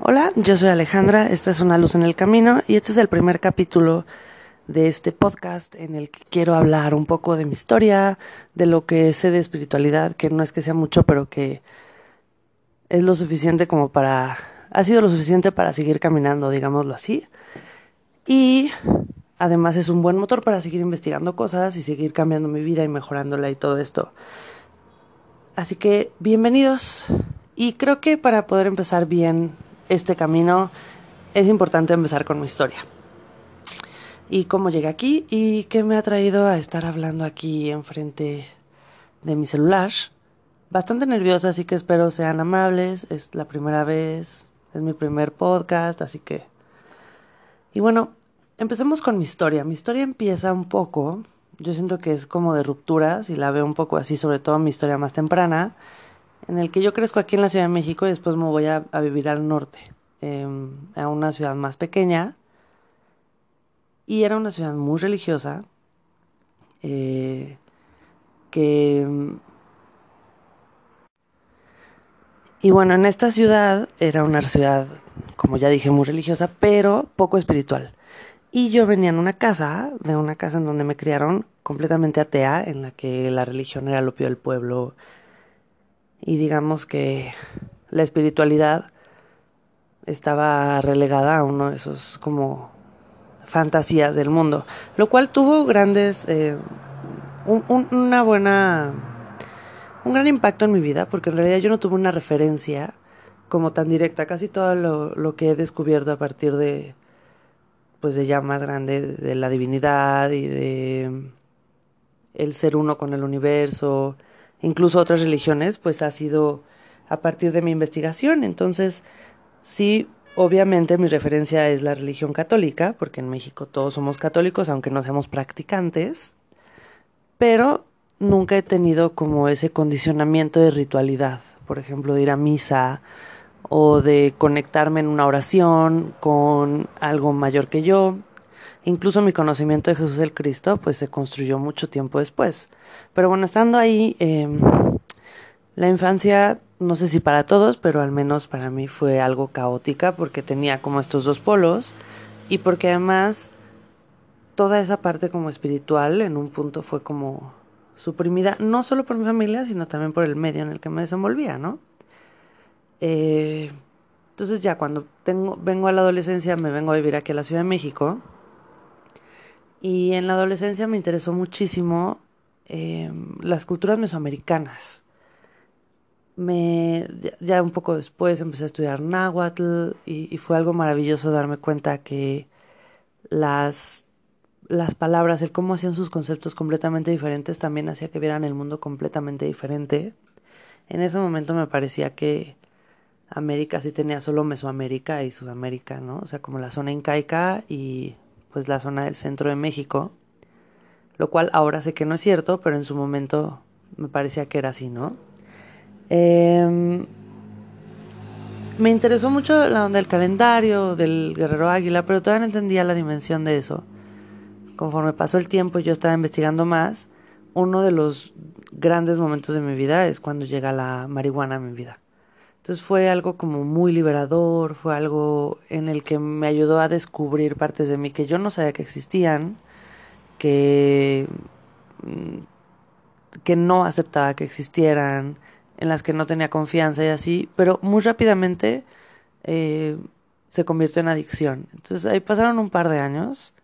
Hola, yo soy Alejandra, esta es Una Luz en el Camino y este es el primer capítulo de este podcast en el que quiero hablar un poco de mi historia, de lo que sé de espiritualidad, que no es que sea mucho, pero que es lo suficiente como para, ha sido lo suficiente para seguir caminando, digámoslo así. Y además es un buen motor para seguir investigando cosas y seguir cambiando mi vida y mejorándola y todo esto. Así que bienvenidos y creo que para poder empezar bien este camino, es importante empezar con mi historia. Y cómo llegué aquí y qué me ha traído a estar hablando aquí enfrente de mi celular. Bastante nerviosa, así que espero sean amables. Es la primera vez, es mi primer podcast, así que... Y bueno, empecemos con mi historia. Mi historia empieza un poco, yo siento que es como de rupturas y la veo un poco así, sobre todo mi historia más temprana en el que yo crezco aquí en la Ciudad de México y después me voy a, vivir al norte, em, a una ciudad más pequeña. Y era una ciudad muy religiosa, eh, que... Y bueno, en esta ciudad era una ciudad, como ya dije, muy religiosa, pero poco espiritual. Y yo venía en una casa, de una casa en donde me criaron completamente atea, en la que la religión era el opio del pueblo, y digamos que la espiritualidad estaba relegada a uno de esos como fantasías del mundo, lo cual tuvo grandes, eh, una buena, un gran impacto en mi vida, porque en realidad yo no tuve una referencia como tan directa, casi todo lo, lo que he descubierto a partir de, pues de ya más grande, de la divinidad y de el ser uno con el universo, incluso otras religiones, pues ha sido a partir de mi investigación. Entonces, sí, obviamente mi referencia es la religión católica, porque en México todos somos católicos, aunque no seamos practicantes, pero nunca he tenido como ese condicionamiento de ritualidad, por ejemplo, de ir a misa o de conectarme en una oración con algo mayor que yo. Incluso mi conocimiento de Jesús el Cristo pues se construyó mucho tiempo después. Pero bueno, estando ahí, em, la infancia, no sé si para todos, pero al menos para mí fue algo caótica porque tenía como estos dos polos y porque además toda esa parte como espiritual en un punto fue como suprimida, no solo por mi familia, sino también por el medio en el que me desenvolvía, ¿no? Eh, entonces ya cuando vengo a la adolescencia, me vengo a vivir aquí a la Ciudad de México y en la adolescencia me interesó muchísimo eh, las culturas mesoamericanas. Me, ya, un poco después empecé a estudiar náhuatl y, fue algo maravilloso darme cuenta que las, las palabras, el cómo hacían sus conceptos completamente diferentes, también hacía que vieran el mundo completamente diferente. En ese momento me parecía que América sí tenía solo Mesoamérica y Sudamérica, ¿no? O sea, como la zona incaica y pues la zona del centro de México, lo cual ahora sé que no es cierto, pero en su momento me parecía que era así, ¿no? Em, me interesó mucho la onda del calendario, del guerrero águila, pero todavía no entendía la dimensión de eso. Conforme pasó el tiempo y yo estaba investigando más, uno de los grandes momentos de mi vida es cuando llega la marihuana a mi vida. Entonces fue algo como muy liberador, fue algo en el que me ayudó a descubrir partes de mí que yo no sabía que existían, que, mm, que no aceptaba que existieran, en las que no tenía confianza y así, pero muy rápidamente eh, se convirtió en adicción. Entonces ahí pasaron un par de años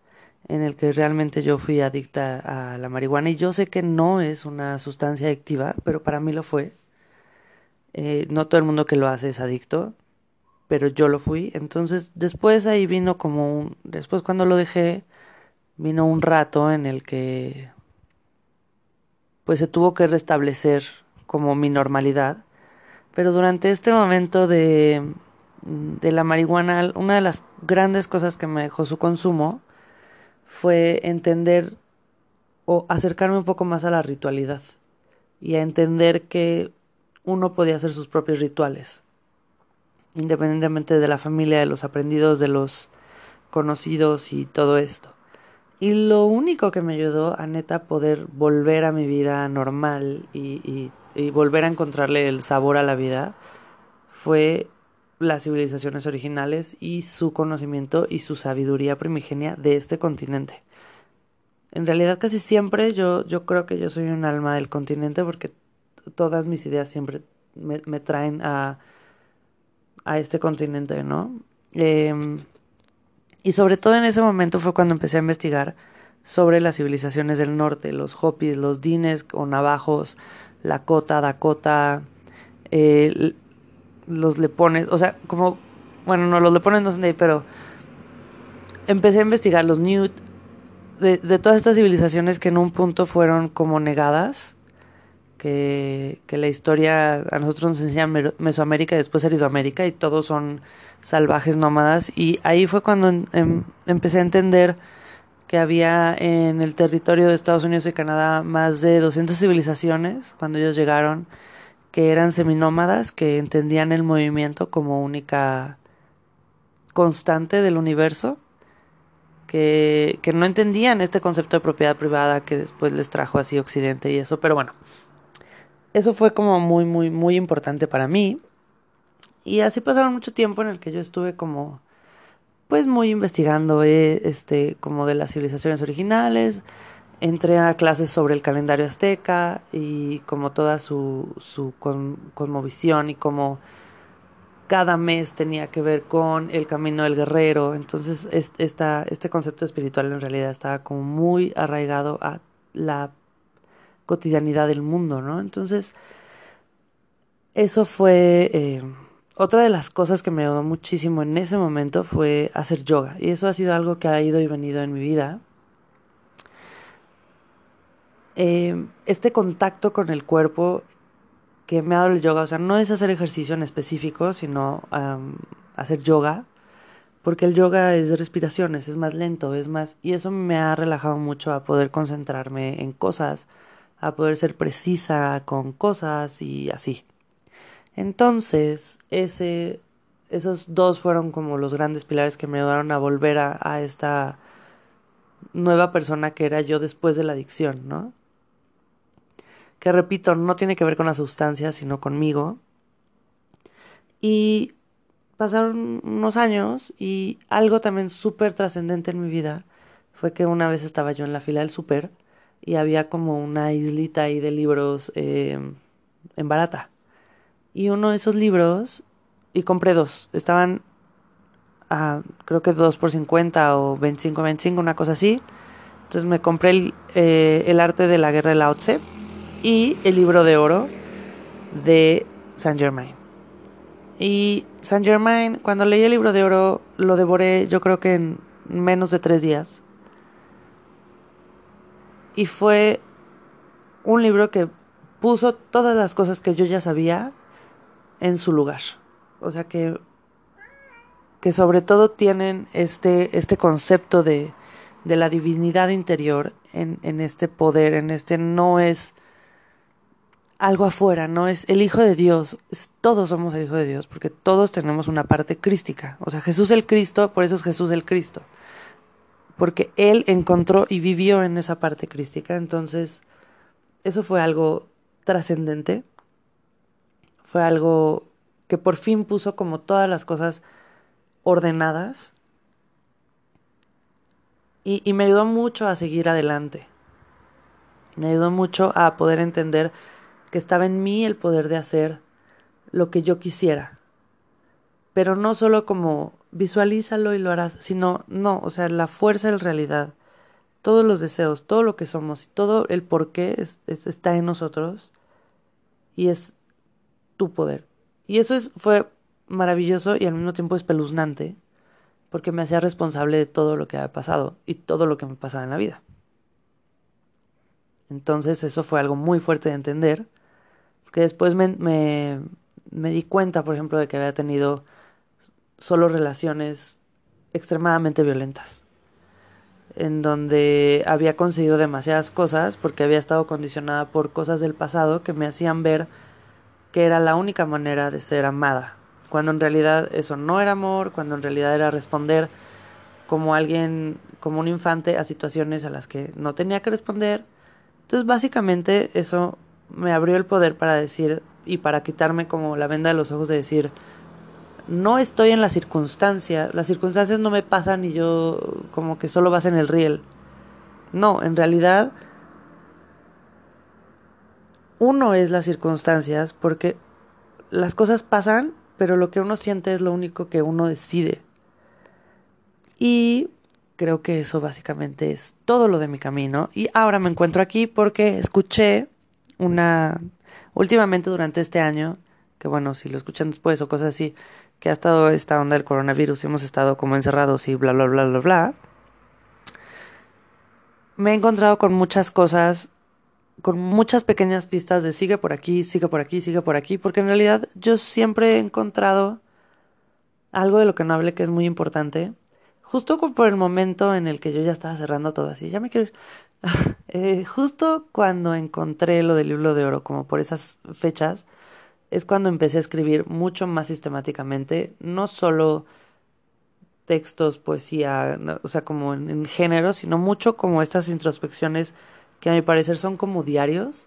en el que realmente yo fui adicta a la marihuana y yo sé que no es una sustancia adictiva, pero para mí lo fue. Eh, no todo el mundo que lo hace es adicto, pero yo lo fui. Entonces después ahí vino como un... Después cuando lo dejé, vino un rato en el que pues se tuvo que restablecer como mi normalidad. Pero durante este momento de, de la marihuana, una de las grandes cosas que me dejó su consumo fue entender o acercarme un poco más a la ritualidad y a entender que uno podía hacer sus propios rituales, independientemente de la familia, de los aprendidos, de los conocidos y todo esto. Y lo único que me ayudó a neta poder volver a mi vida normal y, y, volver a encontrarle el sabor a la vida fue las civilizaciones originales y su conocimiento y su sabiduría primigenia de este continente. En realidad casi siempre yo, yo creo que yo soy un alma del continente porque todas mis ideas siempre me, traen a, a este continente, ¿no? Em, y sobre todo en ese momento fue cuando empecé a investigar sobre las civilizaciones del norte, los Hopis, los Dines o Navajos, Lakota, Dakota, eh, los Lepones, o sea, como, bueno, no, los Lepones no son de ahí, pero empecé a investigar los Newt, de, de todas estas civilizaciones que en un punto fueron como negadas que, la historia a nosotros nos enseña Mesoamérica y después Aridoamérica y todos son salvajes nómadas. Y ahí fue cuando em, empecé a entender que había en el territorio de Estados Unidos y Canadá más de 200 civilizaciones cuando ellos llegaron que eran seminómadas que entendían el movimiento como única constante del universo que, que no entendían este concepto de propiedad privada que después les trajo así Occidente y eso, pero bueno, eso fue como muy, muy, muy importante para mí. Y así pasaron mucho tiempo en el que yo estuve como, pues muy investigando, eh, este, como de las civilizaciones originales. Entré a clases sobre el calendario azteca y como toda su, su cosmovisión y como cada mes tenía que ver con el camino del guerrero. Entonces, esta, este concepto espiritual en realidad estaba como muy arraigado a la cotidianidad del mundo, ¿no? Entonces, eso fue eh, otra de las cosas que me ayudó muchísimo en ese momento fue hacer yoga. Y eso ha sido algo que ha ido y venido en mi vida. Eh, este contacto con el cuerpo que me ha dado el yoga, o sea, no es hacer ejercicio en específico, sino hacer yoga, porque el yoga es respiraciones, es más lento, es más, y eso me ha relajado mucho a poder concentrarme en cosas a poder ser precisa con cosas y así. Entonces, ese, esos dos fueron como los grandes pilares que me ayudaron a volver a, a esta nueva persona que era yo después de la adicción, ¿no? Que repito, no tiene que ver con la sustancia, sino conmigo. Y pasaron unos años y algo también súper trascendente en mi vida fue que una vez estaba yo en la fila del súper y había como una islita ahí de libros eh, en barata. Y uno de esos libros, y compré dos, estaban a, creo que dos por 50 o 25, 25, una cosa así. Entonces me compré el, eh, el arte de la guerra de Lao Tse y el libro de oro de Saint Germain. Y Saint Germain, cuando leí el libro de oro, lo devoré yo creo que en menos de tres días y fue un libro que puso todas las cosas que yo ya sabía en su lugar. O sea que, que sobre todo tienen este, este concepto de, de la divinidad interior en, en este poder, en este no es algo afuera, no es el Hijo de Dios, todos somos el Hijo de Dios, porque todos tenemos una parte crística. O sea, Jesús el Cristo, por eso es Jesús el Cristo porque él encontró y vivió en esa parte crística. Entonces, eso fue algo trascendente. Fue algo que por fin puso como todas las cosas ordenadas. Y, y, me ayudó mucho a seguir adelante. Me ayudó mucho a poder entender que estaba en mí el poder de hacer lo que yo quisiera. Pero no solo como visualízalo y lo harás, sino no, o sea, la fuerza la realidad, todos los deseos, todo lo que somos y todo el por qué está en nosotros y es tu poder. Y eso es, fue maravilloso y al mismo tiempo espeluznante porque me hacía responsable de todo lo que había pasado y todo lo que me pasaba en la vida. Entonces eso fue algo muy fuerte de entender, porque después me, me di cuenta, por ejemplo, de que había tenido solo relaciones extremadamente violentas, en donde había conseguido demasiadas cosas porque había estado condicionada por cosas del pasado que me hacían ver que era la única manera de ser amada, cuando en realidad eso no era amor, cuando en realidad era responder como alguien, como un infante a situaciones a las que no tenía que responder. Entonces básicamente eso me abrió el poder para decir y para quitarme como la venda de los ojos de decir, no estoy en las circunstancias, las circunstancias no me pasan y yo como que solo vas en el riel. No, en realidad uno es las circunstancias porque las cosas pasan, pero lo que uno siente es lo único que uno decide. Y creo que eso básicamente es todo lo de mi camino. Y ahora me encuentro aquí porque escuché una, últimamente durante este año, que bueno, si lo escuchan después o cosas así, que ha estado esta onda del coronavirus y hemos estado como encerrados y bla, bla, bla, bla, bla, me he encontrado con muchas cosas, con muchas pequeñas pistas de sigue por aquí, sigue por aquí, sigue por aquí, porque en realidad yo siempre he encontrado algo de lo que no hablé que es muy importante, justo por el momento en el que yo ya estaba cerrando todo así, ya me quiero. Eh, justo cuando encontré lo del libro de oro, como por esas fechas, es cuando empecé a escribir mucho más sistemáticamente, no solo textos, poesía, o sea, como en, género, sino mucho como estas introspecciones que a mi parecer son como diarios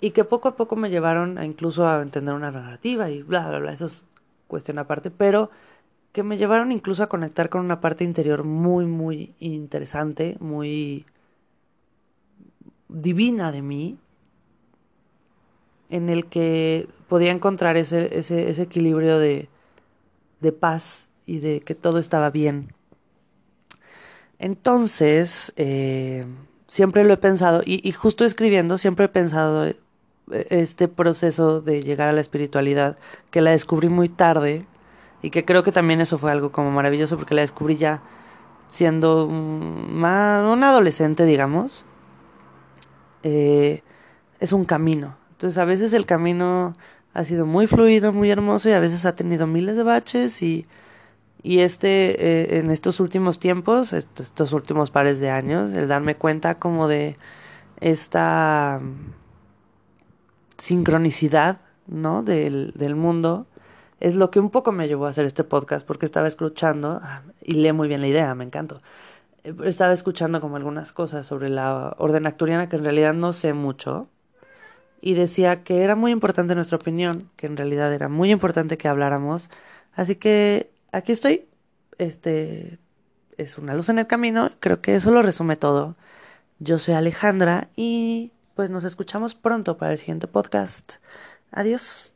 y que poco a poco me llevaron a incluso a entender una narrativa y bla, bla, bla, eso es cuestión aparte, pero que me llevaron incluso a conectar con una parte interior muy, muy interesante, muy divina de mí, en el que podía encontrar ese, ese, ese equilibrio de, de paz y de que todo estaba bien. Entonces, eh, siempre lo he pensado, y, justo escribiendo, siempre he pensado eh, este proceso de llegar a la espiritualidad, que la descubrí muy tarde, y que creo que también eso fue algo como maravilloso, porque la descubrí ya siendo un, un adolescente, digamos. Eh, es un camino. Entonces a veces el camino ha sido muy fluido, muy hermoso y a veces ha tenido miles de baches y, y este, eh, en estos últimos tiempos, estos, últimos pares de años, el darme cuenta como de esta sincronicidad, ¿no? Del, del mundo, es lo que un poco me llevó a hacer este podcast porque estaba escuchando, ah, y lee muy bien la idea, me encantó, estaba escuchando como algunas cosas sobre la orden acturiana que en realidad no sé mucho y decía que era muy importante nuestra opinión, que en realidad era muy importante que habláramos. Así que aquí estoy. Este es una luz en el camino. Creo que eso lo resume todo. Yo soy Alejandra y pues nos escuchamos pronto para el siguiente podcast. Adiós.